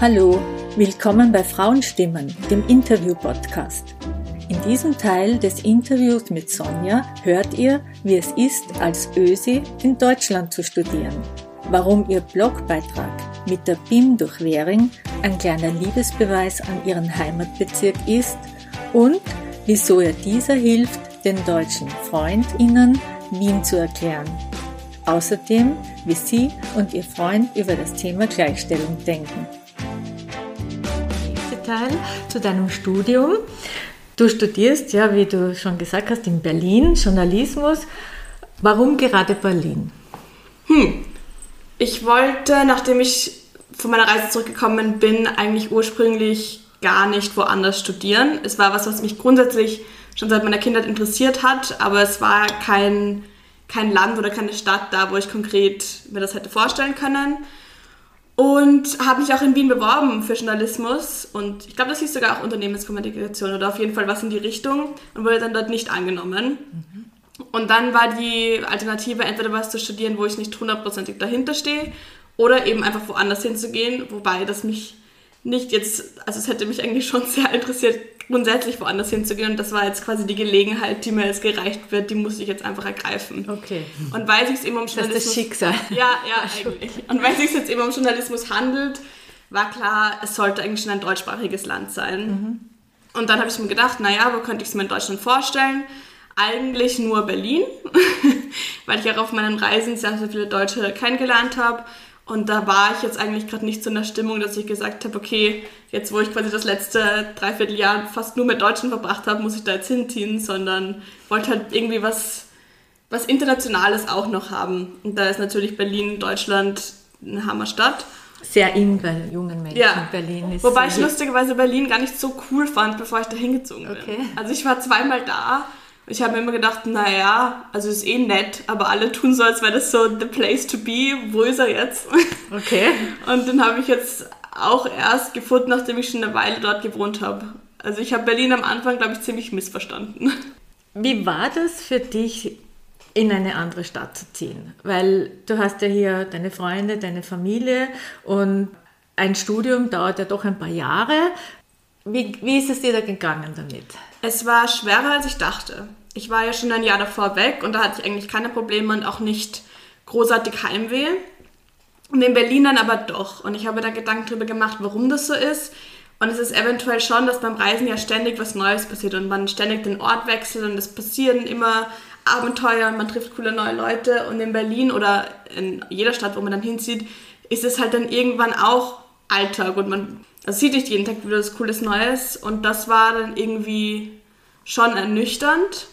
Hallo, willkommen bei Frauenstimmen, dem Interview-Podcast. In diesem Teil des Interviews mit Sonja hört ihr, wie es ist, als Ösi in Deutschland zu studieren, warum ihr Blogbeitrag mit der BIM durch Währing ein kleiner Liebesbeweis an ihren Heimatbezirk ist und wieso ihr dieser hilft, den deutschen FreundInnen Wien zu erklären. Außerdem, wie sie und ihr Freund über das Thema Gleichstellung denken. Teil zu deinem Studium. Du studierst, ja, wie du schon gesagt hast, in Berlin Journalismus. Warum gerade Berlin? Hm. Ich wollte, nachdem ich von meiner Reise zurückgekommen bin, eigentlich ursprünglich gar nicht woanders studieren. Es war was, was mich grundsätzlich schon seit meiner Kindheit interessiert hat, aber es war kein, kein Land oder keine Stadt da, wo ich konkret mir das hätte vorstellen können. Und habe mich auch in Wien beworben für Journalismus und ich glaube, das hieß sogar auch Unternehmenskommunikation oder auf jeden Fall was in die Richtung und wurde dann dort nicht angenommen. Mhm. Und dann war die Alternative, entweder was zu studieren, wo ich nicht hundertprozentig dahinter stehe oder eben einfach woanders hinzugehen, wobei das mich nicht jetzt, also es hätte mich eigentlich schon sehr interessiert, grundsätzlich woanders hinzugehen und das war jetzt quasi die Gelegenheit, die mir jetzt gereicht wird, die musste ich jetzt einfach ergreifen. Okay. Und weil es sich eben um Journalismus... Das ist das Schicksal. Ja, ja, eigentlich. Und weil es sich jetzt eben um Journalismus handelt, war klar, es sollte eigentlich schon ein deutschsprachiges Land sein. Mhm. Und dann habe ich mir gedacht, naja, wo könnte ich es mir in Deutschland vorstellen? Eigentlich nur Berlin, weil ich auch auf meinen Reisen sehr, sehr viele Deutsche kennengelernt habe und da war ich jetzt eigentlich gerade nicht so in der Stimmung, dass ich gesagt habe, okay, jetzt wo ich quasi das letzte Dreivierteljahr fast nur mit Deutschen verbracht habe, muss ich da jetzt hinziehen, sondern wollte halt irgendwie was, was Internationales auch noch haben. Und da ist natürlich Berlin, Deutschland eine Hammerstadt. Sehr in bei jungen Menschen. Ja. Berlin ist Wobei ich lustigerweise Berlin gar nicht so cool fand, bevor ich da hingezogen bin. Okay. Also ich war zweimal da ich habe mir immer gedacht, naja, also ist eh nett, aber alle tun so, als wäre das so the place to be. Wo ist er jetzt? Okay. Und den habe ich jetzt auch erst gefunden, nachdem ich schon eine Weile dort gewohnt habe. Also ich habe Berlin am Anfang, glaube ich, ziemlich missverstanden. Wie war das für dich, in eine andere Stadt zu ziehen? Weil du hast ja hier deine Freunde, deine Familie und ein Studium dauert ja doch ein paar Jahre. Wie, wie ist es dir da gegangen damit? Es war schwerer, als ich dachte. Ich war ja schon ein Jahr davor weg und da hatte ich eigentlich keine Probleme und auch nicht großartig Heimweh. Und in Berlin dann aber doch. Und ich habe da Gedanken darüber gemacht, warum das so ist. Und es ist eventuell schon, dass beim Reisen ja ständig was Neues passiert und man ständig den Ort wechselt und es passieren immer Abenteuer und man trifft coole neue Leute. Und in Berlin oder in jeder Stadt, wo man dann hinzieht, ist es halt dann irgendwann auch Alltag und man also sieht nicht jeden Tag wieder was Cooles Neues und das war dann irgendwie schon ernüchternd.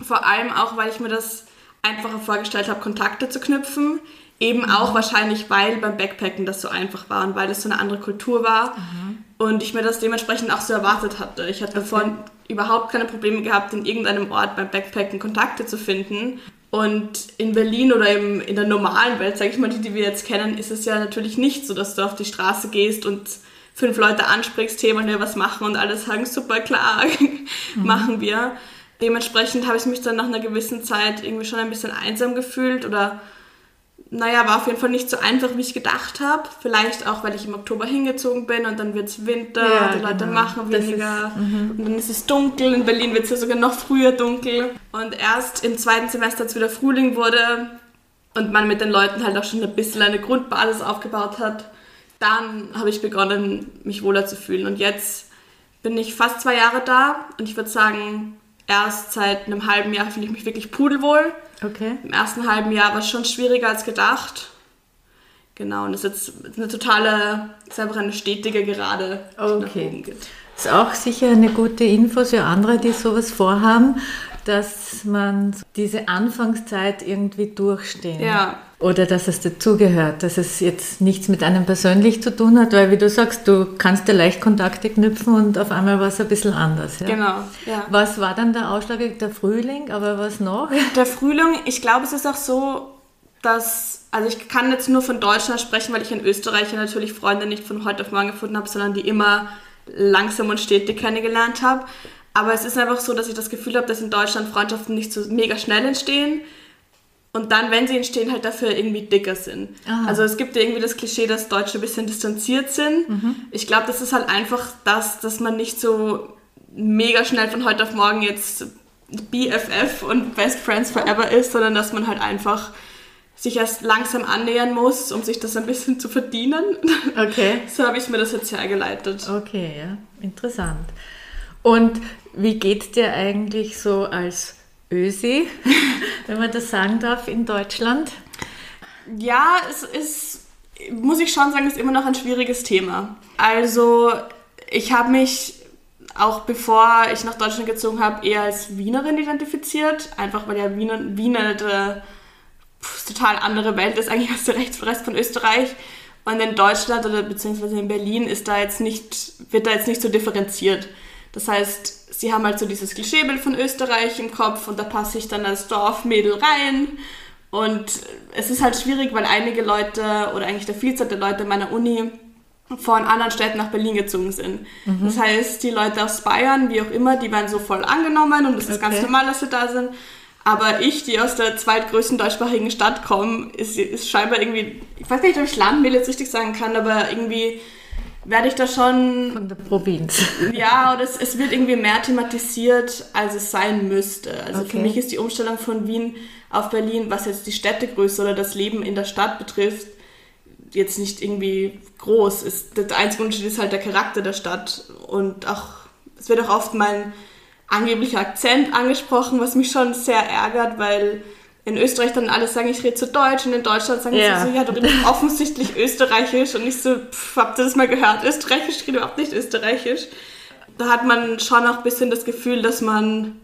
Vor allem auch, weil ich mir das einfacher vorgestellt habe, Kontakte zu knüpfen. Eben mhm. auch wahrscheinlich, weil beim Backpacken das so einfach war und weil es so eine andere Kultur war. Mhm. Und ich mir das dementsprechend auch so erwartet hatte. Ich hatte okay. davor überhaupt keine Probleme gehabt, in irgendeinem Ort beim Backpacken Kontakte zu finden. Und in Berlin oder eben in der normalen Welt, sage ich mal, die, die wir jetzt kennen, ist es ja natürlich nicht so, dass du auf die Straße gehst und fünf Leute ansprichst, hey, wollen wir was machen und alle sagen, super, klar, mhm. machen wir. Dementsprechend habe ich mich dann nach einer gewissen Zeit irgendwie schon ein bisschen einsam gefühlt oder naja, war auf jeden Fall nicht so einfach, wie ich gedacht habe. Vielleicht auch, weil ich im Oktober hingezogen bin und dann wird es Winter, ja, die Leute genau. machen weniger ist, mhm. und dann ist es dunkel. In Berlin wird es ja sogar noch früher dunkel. Und erst im zweiten Semester, als wieder Frühling wurde und man mit den Leuten halt auch schon ein bisschen eine Grundbasis aufgebaut hat, dann habe ich begonnen, mich wohler zu fühlen. Und jetzt bin ich fast zwei Jahre da und ich würde sagen, erst seit einem halben Jahr fühle ich mich wirklich pudelwohl. Okay. Im ersten halben Jahr war es schon schwieriger als gedacht. Genau, und es ist jetzt eine totale, es ist einfach eine stetige Gerade, okay. Das ist auch sicher eine gute Info für andere, die sowas vorhaben, dass man diese Anfangszeit irgendwie durchstehen. Ja. Oder dass es dazugehört, dass es jetzt nichts mit einem persönlich zu tun hat, weil wie du sagst, du kannst dir leicht Kontakte knüpfen und auf einmal war es ein bisschen anders. Ja? Genau, ja. Was war dann der Ausschlag? Der Frühling, aber was noch? Der Frühling, ich glaube, es ist auch so, dass, also ich kann jetzt nur von Deutschland sprechen, weil ich in Österreich natürlich Freunde nicht von heute auf morgen gefunden habe, sondern die immer langsam und stetig kennengelernt habe. Aber es ist einfach so, dass ich das Gefühl habe, dass in Deutschland Freundschaften nicht so mega schnell entstehen und dann, wenn sie entstehen, halt dafür irgendwie dicker sind. Aha. Also es gibt ja irgendwie das Klischee, dass Deutsche ein bisschen distanziert sind. Mhm. Ich glaube, das ist halt einfach das, dass man nicht so mega schnell von heute auf morgen jetzt BFF und Best Friends Forever ist, sondern dass man halt einfach sich erst langsam annähern muss, um sich das ein bisschen zu verdienen. Okay. So habe ich mir das jetzt hergeleitet. Okay, ja, interessant. Und wie geht's dir eigentlich so als Ösi, wenn man das sagen darf, in Deutschland? Ja, es ist, muss ich schon sagen, ist immer noch ein schwieriges Thema. Also, ich habe mich auch bevor ich nach Deutschland gezogen habe, eher als Wienerin identifiziert. Einfach weil ja Wiener, Wiener eine total andere Welt ist eigentlich als der Rest von Österreich. Und in Deutschland oder beziehungsweise in Berlin ist da jetzt nicht, wird da jetzt nicht so differenziert. Das heißt, sie haben halt so dieses Klischeebild von Österreich im Kopf und da passe ich dann als Dorfmädel rein. Und es ist halt schwierig, weil einige Leute oder eigentlich der Vielzahl der Leute meiner Uni von anderen Städten nach Berlin gezogen sind. Das heißt, die Leute aus Bayern, wie auch immer, die werden so voll angenommen und es ist ganz Okay. normal, dass sie da sind. Aber ich, die aus der zweitgrößten deutschsprachigen Stadt komme, ist, ist scheinbar irgendwie, ich weiß nicht, ob ich Landmehl jetzt richtig sagen kann, aber irgendwie werde ich da schon Von der Provinz. ja, oder es, es wird irgendwie mehr thematisiert, als es sein müsste. Also für Okay. mich ist die Umstellung von Wien auf Berlin, was jetzt die Städtegröße oder das Leben in der Stadt betrifft, jetzt nicht irgendwie groß. Es, der einzige Unterschied ist halt der Charakter der Stadt. Und auch, es wird auch oft mein angeblicher Akzent angesprochen, was mich schon sehr ärgert, weil in Österreich dann alle sagen, ich rede zu Deutsch und in Deutschland sagen Ja. sie so, ja, du redest offensichtlich Österreichisch und ich so, pff, habt ihr das mal gehört? Österreichisch, ich rede überhaupt nicht Österreichisch. Da hat man schon auch ein bisschen das Gefühl, dass man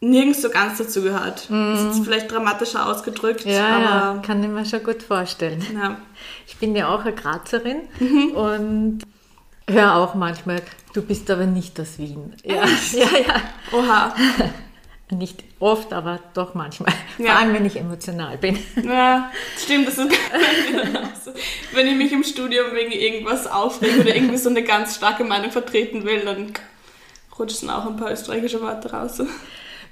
nirgends so ganz dazu gehört. Das ist vielleicht dramatischer ausgedrückt, Mhm. Ja, ja, aber kann ich mir schon gut vorstellen. ja. Ich bin ja auch eine Grazerin Mhm. und höre auch manchmal, du bist aber nicht aus Wien. Ja, ja, ja. Oha. Nicht oft, aber doch manchmal. Ja. Vor allem, wenn ich emotional bin. Ja, stimmt, das ist so. Wenn ich mich im Studium wegen irgendwas aufrege oder irgendwie so eine ganz starke Meinung vertreten will, dann rutschen auch ein paar österreichische Worte raus.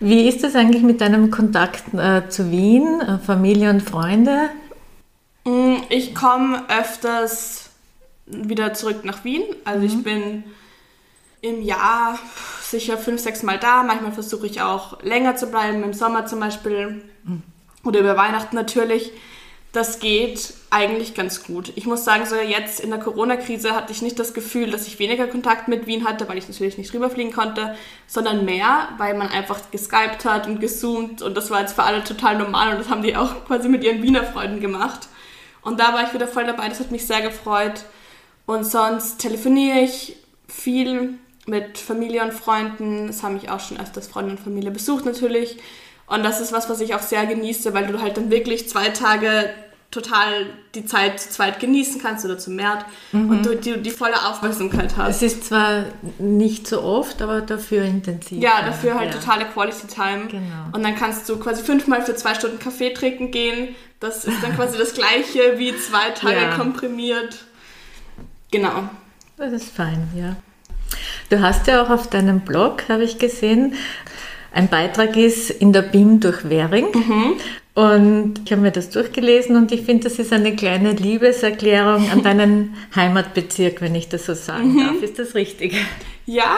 Wie ist das eigentlich mit deinem Kontakt äh, zu Wien, äh, Familie und Freunde? Mm, Ich komme öfters wieder zurück nach Wien. Also ich bin im Jahr sicher fünf, sechs Mal da. Manchmal versuche ich auch länger zu bleiben, im Sommer zum Beispiel. Oder über Weihnachten natürlich. Das geht eigentlich ganz gut. Ich muss sagen, so jetzt in der Corona-Krise hatte ich nicht das Gefühl, dass ich weniger Kontakt mit Wien hatte, weil ich natürlich nicht rüberfliegen konnte, sondern mehr, weil man einfach geskypt hat und gezoomt und das war jetzt für alle total normal und das haben die auch quasi mit ihren Wiener Freunden gemacht. Und da war ich wieder voll dabei, das hat mich sehr gefreut. Und sonst telefoniere ich viel mit Familie und Freunden. Es haben mich auch schon öfters Freunde und Familie besucht natürlich. Und das ist was, was ich auch sehr genieße, weil du halt dann wirklich zwei Tage total die Zeit zu zweit genießen kannst oder zu mehr und du die, die volle Aufmerksamkeit hast. Es ist zwar nicht so oft, aber dafür intensiv. Ja, dafür halt ja. totale Quality Time. Genau. Und dann kannst du quasi fünfmal für zwei Stunden Kaffee trinken gehen. Das ist dann quasi das gleiche wie zwei Tage Ja. komprimiert. Genau. Das ist fein, ja. Du hast ja auch auf deinem Blog, habe ich gesehen, ein Beitrag ist in der BIM durch Währing. Und ich habe mir das durchgelesen und ich finde, das ist eine kleine Liebeserklärung an deinen Heimatbezirk, wenn ich das so sagen darf. Ist das richtig? Ja,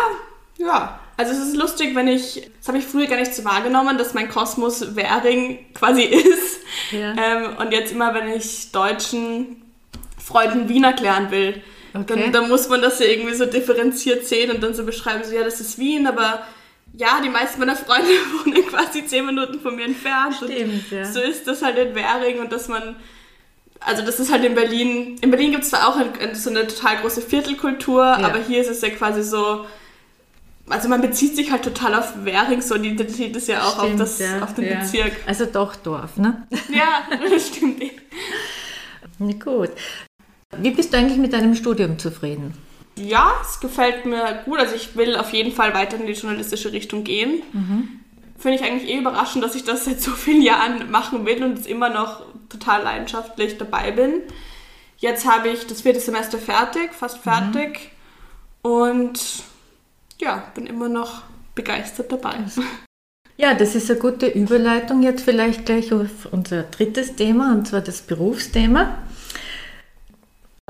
ja. Also es ist lustig, wenn ich, das habe ich früher gar nicht so wahrgenommen, dass mein Kosmos Währing quasi ist. Ja. Ähm, und jetzt immer, wenn ich deutschen Freunden Wien erklären will, Okay. dann, dann muss man das ja irgendwie so differenziert sehen und dann so beschreiben, so ja, das ist Wien, aber ja, die meisten meiner Freunde wohnen quasi zehn Minuten von mir entfernt. Stimmt, und ja. So ist das halt in Währing und dass man also das ist halt in Berlin, in Berlin gibt es zwar auch ein, so eine total große Viertelkultur, aber hier ist es ja quasi so, also man bezieht sich halt total auf Währing, so die Identität ist ja auch auf, Stimmt, das, ja, auf den ja. Bezirk. Also doch Dorf, ne? Ja, das stimmt. Gut. Wie bist du eigentlich mit deinem Studium zufrieden? Ja, es gefällt mir gut. Also ich will auf jeden Fall weiter in die journalistische Richtung gehen. Finde ich eigentlich eh überraschend, dass ich das seit so vielen Jahren machen will und jetzt immer noch total leidenschaftlich dabei bin. Jetzt habe ich das vierte Semester fertig, fast fertig. Und ja, bin immer noch begeistert dabei. Ja, das ist eine gute Überleitung jetzt vielleicht gleich auf unser drittes Thema, und zwar das Berufsthema.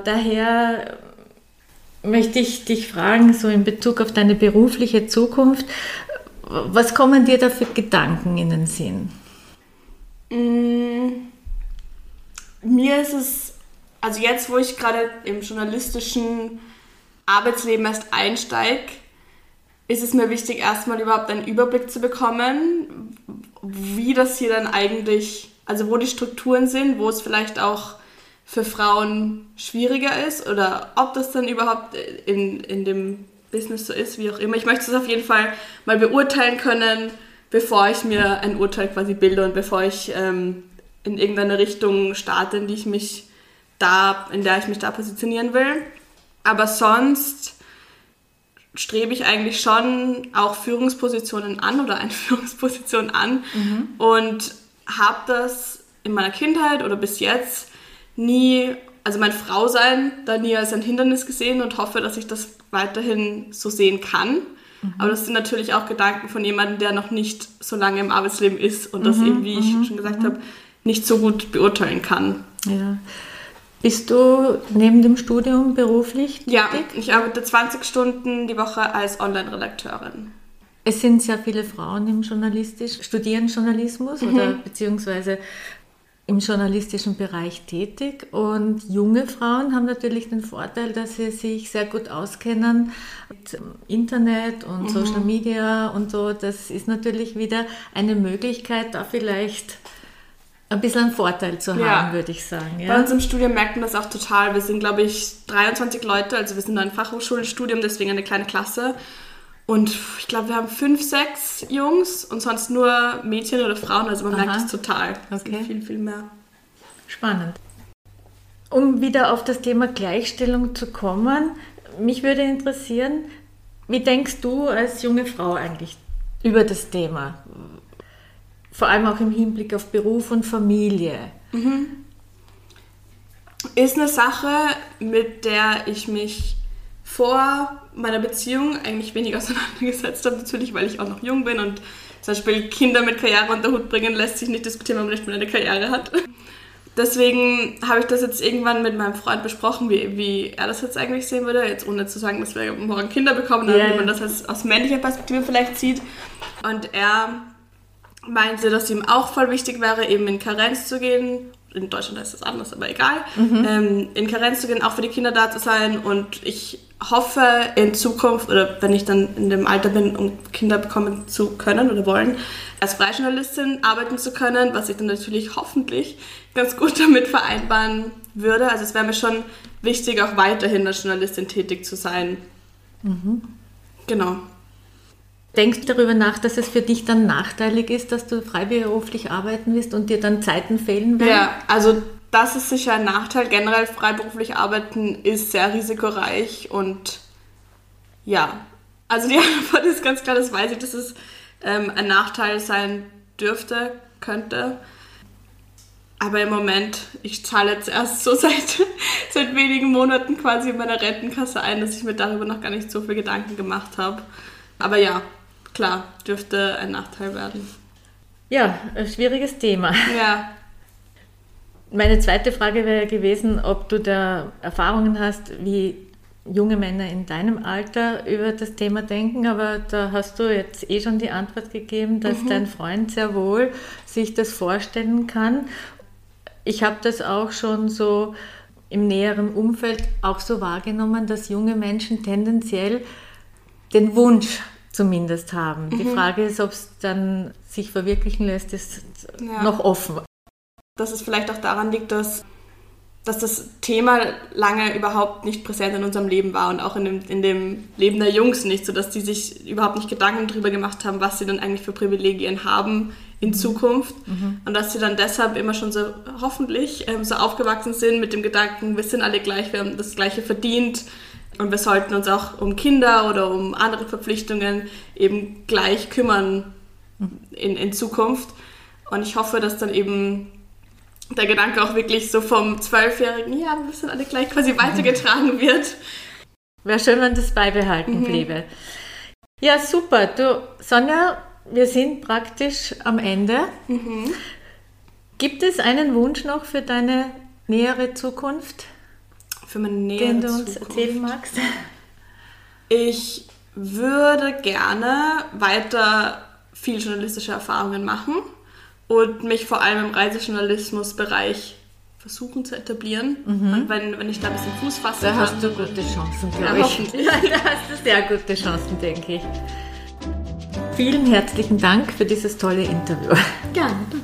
Daher möchte ich dich fragen, so in Bezug auf deine berufliche Zukunft, was kommen dir da für Gedanken in den Sinn? Mm, mir ist es, also jetzt, wo ich gerade im journalistischen Arbeitsleben erst einsteige, ist es mir wichtig, erstmal überhaupt einen Überblick zu bekommen, wie das hier dann eigentlich, also wo die Strukturen sind, wo es vielleicht auch für Frauen schwieriger ist oder ob das dann überhaupt in, in dem Business so ist, wie auch immer. Ich möchte es auf jeden Fall mal beurteilen können, bevor ich mir ein Urteil quasi bilde und bevor ich ähm, in irgendeine Richtung starte, in die ich mich da, in der ich mich da positionieren will. Aber sonst strebe ich eigentlich schon auch Führungspositionen an oder eine Führungsposition an mhm. und habe das in meiner Kindheit oder bis jetzt nie, also mein Frausein da nie als ein Hindernis gesehen und hoffe, dass ich das weiterhin so sehen kann. Mhm. Aber das sind natürlich auch Gedanken von jemandem, der noch nicht so lange im Arbeitsleben ist und das mhm. eben, wie ich mhm. schon gesagt habe, nicht so gut beurteilen kann. Ja. Bist du neben dem Studium beruflich tätig? Ja, ich arbeite 20 Stunden die Woche als Online-Redakteurin. Es sind sehr viele Frauen im Journalistisch, studieren Journalismus mhm. oder beziehungsweise im journalistischen Bereich tätig und junge Frauen haben natürlich den Vorteil, dass sie sich sehr gut auskennen mit Internet und mhm. Social Media und so. Das ist natürlich wieder eine Möglichkeit, da vielleicht ein bisschen einen Vorteil zu haben, ja. würde ich sagen. Ja? Bei uns im Studium merkt man das auch total. Wir sind, glaube ich, 23 Leute, also wir sind ein Fachhochschulstudium, deswegen eine kleine Klasse. Und ich glaube, wir haben fünf, sechs Jungs und sonst nur Mädchen oder Frauen, also man Aha. merkt es total. Okay. Viel, viel mehr. Spannend. Um wieder auf das Thema Gleichstellung zu kommen, mich würde interessieren, wie denkst du als junge Frau eigentlich über das Thema? Vor allem auch im Hinblick auf Beruf und Familie. Mhm. Ist eine Sache, mit der ich mich vor meiner Beziehung eigentlich wenig auseinandergesetzt habe, natürlich, weil ich auch noch jung bin und zum Beispiel Kinder mit Karriere unter Hut bringen lässt sich nicht diskutieren, wenn man nicht mehr eine Karriere hat. Deswegen habe ich das jetzt irgendwann mit meinem Freund besprochen, wie, wie er das jetzt eigentlich sehen würde, jetzt ohne zu sagen, dass wir morgen Kinder bekommen, yeah. wie man das als, aus männlicher Perspektive vielleicht sieht. Und er meinte, dass ihm auch voll wichtig wäre, eben in Karenz zu gehen. In Deutschland ist das anders, aber egal. Mhm. Ähm, in Karenz zu gehen, auch für die Kinder da zu sein. Und ich hoffe in Zukunft, oder wenn ich dann in dem Alter bin, um Kinder bekommen zu können oder wollen, als Freijournalistin arbeiten zu können, was ich dann natürlich hoffentlich ganz gut damit vereinbaren würde. Also es wäre mir schon wichtig, auch weiterhin als Journalistin tätig zu sein. Mhm. Genau. Denkst du darüber nach, dass es für dich dann nachteilig ist, dass du freiberuflich arbeiten wirst und dir dann Zeiten fehlen werden? Ja, also das ist sicher ein Nachteil. Generell freiberuflich arbeiten ist sehr risikoreich und ja, also die Antwort ist ganz klar, das weiß ich, dass es ähm, ein Nachteil sein dürfte, könnte. Aber im Moment, ich zahle jetzt erst so seit, seit wenigen Monaten quasi in meiner Rentenkasse ein, dass ich mir darüber noch gar nicht so viel Gedanken gemacht habe. Aber ja, klar, dürfte ein Nachteil werden. Ja, ein schwieriges Thema. Ja. Meine zweite Frage wäre gewesen, ob du da Erfahrungen hast, wie junge Männer in deinem Alter über das Thema denken, aber da hast du jetzt eh schon die Antwort gegeben, dass mhm. dein Freund sehr wohl sich das vorstellen kann. Ich habe das auch schon so im näheren Umfeld auch so wahrgenommen, dass junge Menschen tendenziell den Wunsch zumindest haben. Mhm. Die Frage ist, ob es dann sich verwirklichen lässt, ist ja. noch offen. Dass es vielleicht auch daran liegt, dass, dass das Thema lange überhaupt nicht präsent in unserem Leben war und auch in dem, in dem Leben der Jungs nicht, sodass die sich überhaupt nicht Gedanken darüber gemacht haben, was sie dann eigentlich für Privilegien haben in mhm. Zukunft. Mhm. Und dass sie dann deshalb immer schon so hoffentlich ähm, so aufgewachsen sind mit dem Gedanken, wir sind alle gleich, wir haben das Gleiche verdient und wir sollten uns auch um Kinder oder um andere Verpflichtungen eben gleich kümmern in, in Zukunft. Und ich hoffe, dass dann eben der Gedanke auch wirklich so vom Zwölfjährigen, ja, wir sind alle gleich quasi weitergetragen wird. Wäre schön, wenn das beibehalten mhm. bliebe. Ja, super. Du, Sonja, wir sind praktisch am Ende. Mhm. Gibt es einen Wunsch noch für deine nähere Zukunft? Für meine nähere den du uns Zukunft. erzählen magst? Ich würde gerne weiter viel journalistische Erfahrungen machen und mich vor allem im Reisejournalismusbereich versuchen zu etablieren. Mhm. Und wenn, wenn ich da ein bisschen Fuß fasse. Da hast du gute Chancen, glaube ja, ich. Ja, da hast du sehr gute Chancen, denke ich. Vielen herzlichen Dank für dieses tolle Interview. Gerne.